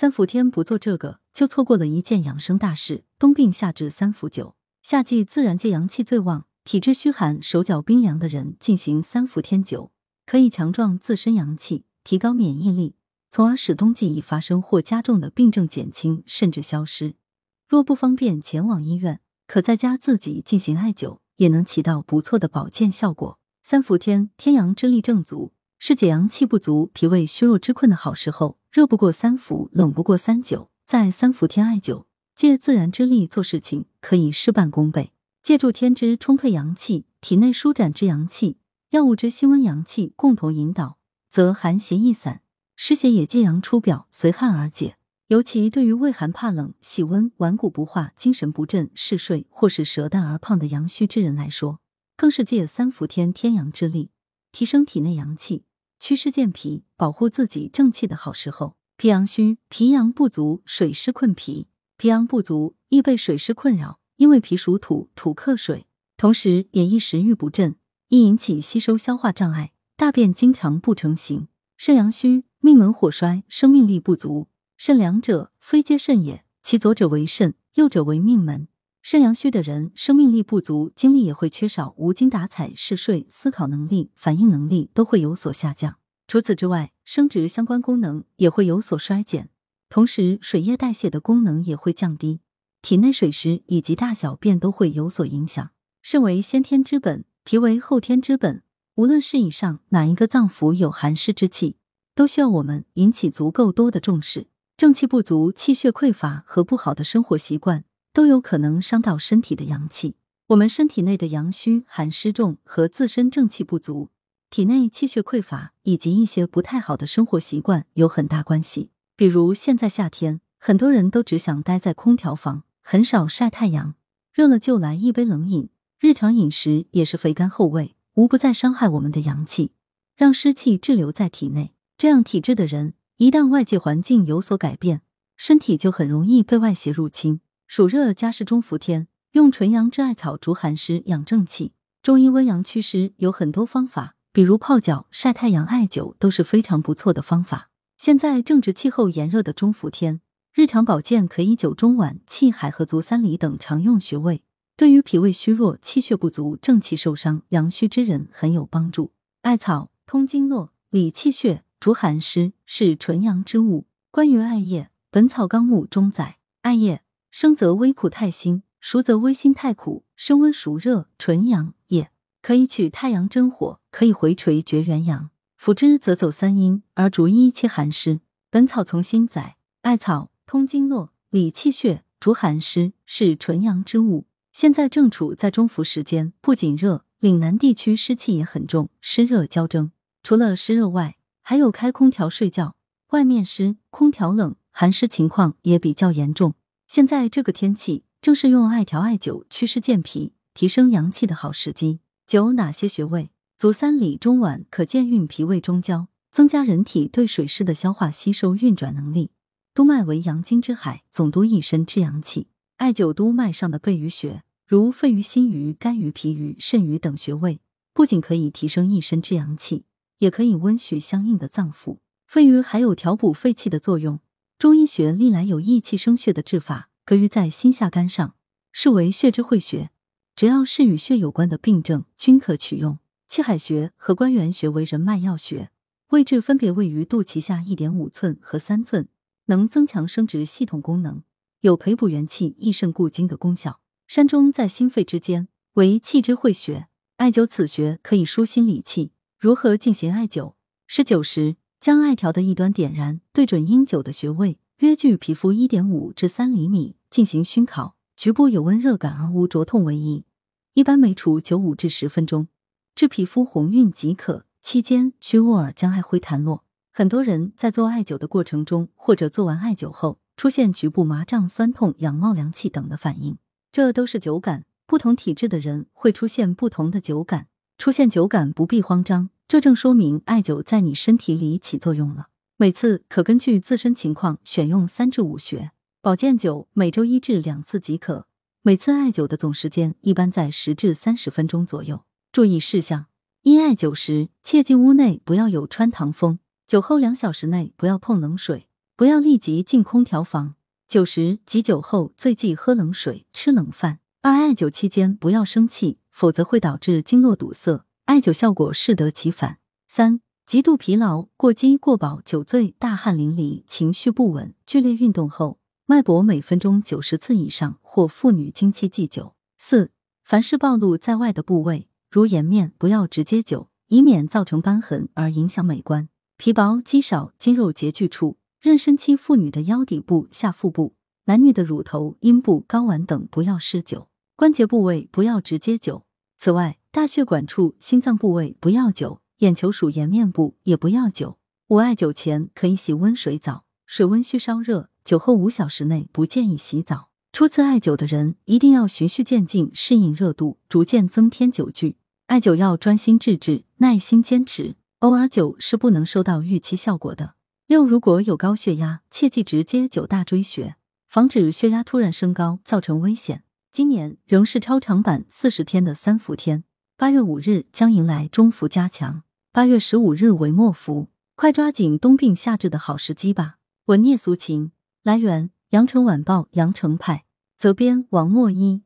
三伏天不做这个，就错过了一件养生大事。冬病夏治三伏灸，夏季自然界阳气最旺，体质虚寒、手脚冰凉的人进行三伏天灸，可以强壮自身阳气，提高免疫力，从而使冬季已发生或加重的病症减轻甚至消失。若不方便前往医院，可在家自己进行艾灸，也能起到不错的保健效果。三伏天，天阳之力正足，是解阳气不足、脾胃虚弱之困的好时候。热不过三伏，冷不过三九，在三伏天艾灸，借自然之力做事情，可以事半功倍。借助天之充沛阳气，体内舒展之阳气，药物之辛温阳气共同引导，则寒邪易散，湿邪也借阳出表，随汗而解。尤其对于畏寒怕冷、喜温、顽固不化、精神不振、嗜睡或是舌淡而胖的阳虚之人来说，更是借三伏天天阳之力，提升体内阳气。祛湿健脾、保护自己正气的好时候。脾阳虚、脾阳不足、水湿困脾。脾阳不足易被水湿困扰，因为脾属土，土克水，同时也易食欲不振，易引起吸收消化障碍，大便经常不成形。肾阳虚，命门火衰，生命力不足。肾两者，非皆肾也，其左者为肾，右者为命门。肾阳虚的人，生命力不足，精力也会缺少，无精打采，嗜睡，思考能力、反应能力都会有所下降。除此之外，生殖相关功能也会有所衰减，同时水液代谢的功能也会降低，体内水湿以及大小便都会有所影响。肾为先天之本，脾为后天之本，无论是以上哪一个脏腑有寒湿之气，都需要我们引起足够多的重视。正气不足、气血匮乏和不好的生活习惯。都有可能伤到身体的阳气。我们身体内的阳虚、寒湿重和自身正气不足、体内气血匮乏以及一些不太好的生活习惯有很大关系。比如现在夏天，很多人都只想待在空调房，很少晒太阳，热了就来一杯冷饮，日常饮食也是肥甘厚味，无不在伤害我们的阳气，让湿气滞留在体内。这样体质的人，一旦外界环境有所改变，身体就很容易被外邪入侵。暑热加湿中伏天，用纯阳之艾草逐寒湿养正气。中医温阳祛湿有很多方法，比如泡脚、晒太阳、艾灸都是非常不错的方法。现在正值气候炎热的中伏天，日常保健可以灸中脘、气海和足三里等常用穴位，对于脾胃虚弱、气血不足、正气受伤、阳虚之人很有帮助。艾草通经络、理气血、逐寒湿，是纯阳之物。关于艾叶，《本草纲目》中载，艾叶。生则微苦太辛，熟则微辛太苦，生温熟热，纯阳。可以取太阳真火，可以回锤绝元阳。服之则走三阴，而逐一切寒湿。本草从心载，艾草通经络，理气血，逐寒湿，是纯阳之物。现在正处在中伏时间，不仅热，岭南地区湿气也很重，湿热交争。除了湿热外，还有开空调睡觉，外面湿，空调冷，寒湿情况也比较严重。现在这个天气，正是用艾条艾灸祛湿健脾、提升阳气的好时机。灸哪些穴位？足三里、中脘可健运脾胃中焦，增加人体对水湿的消化吸收运转能力。督脉为阳经之海，总督一身之阳气。艾灸督脉上的背俞穴，如肺俞、心俞、肝俞、脾俞、肾俞等穴位，不仅可以提升一身之阳气，也可以温煦相应的脏腑。肺俞还有调补肺气的作用。中医学历来有益气生血的治法，可于在心下肝上，是为血之会穴。只要是与血有关的病症，均可取用。气海穴和关元穴为人脉要穴，位置分别位于肚脐下一点五寸和三寸，能增强生殖系统功能，有培补元气、益肾固精的功效。山中在心肺之间，为气之会穴。艾灸此穴可以舒心理气。如何进行艾灸？施灸时。将艾条的一端点燃，对准阴灸的穴位，约距皮肤一点五至三厘米，进行熏烤，局部有温热感而无灼痛为宜。一般每处灸五至十分钟，至皮肤红晕即可。期间需握耳将艾灰弹落。很多人在做艾灸的过程中，或者做完艾灸后，出现局部麻胀、酸痛、痒冒凉气等的反应，这都是灸感。不同体质的人会出现不同的灸感，出现灸感不必慌张。这正说明艾灸在你身体里起作用了。每次可根据自身情况选用三至五穴。保健灸每周一至两次即可。每次艾灸的总时间一般在十至三十分钟左右。注意事项：一、艾灸时切记屋内不要有穿堂风；灸后两小时内不要碰冷水，不要立即进空调房。酒时及酒后最忌喝冷水、吃冷饭。二、艾灸期间不要生气，否则会导致经络堵塞，艾灸效果适得其反。三、极度疲劳、过饥过饱、酒醉、大汗淋漓、情绪不稳、剧烈运动后，脉搏每分钟九十次以上，或妇女经期忌酒。四、凡是暴露在外的部位，如颜面，不要直接灸，以免造成瘢痕而影响美观。皮薄肌少、肌肉拮据处。妊娠期妇女的腰底部、下腹部，男女的乳头、阴部、睾丸等不要施灸，关节部位不要直接灸。此外，大血管处、心脏部位不要灸，眼球属颜面部也不要灸。五艾灸前可以洗温水澡，水温需稍热，酒后五小时内不建议洗澡。初次艾灸的人一定要循序渐进，适应热度，逐渐增添灸具。艾灸要专心致志，耐心坚持，偶尔灸是不能收到预期效果的。六，如果有高血压，切忌直接灸大椎穴，防止血压突然升高造成危险。今年仍是超长版四十天的三伏天，八月五日将迎来中伏加强，八月十五日为末伏，快抓紧冬病夏治的好时机吧。文聂俗情，来源：羊城晚报羊城派，责编：王墨一。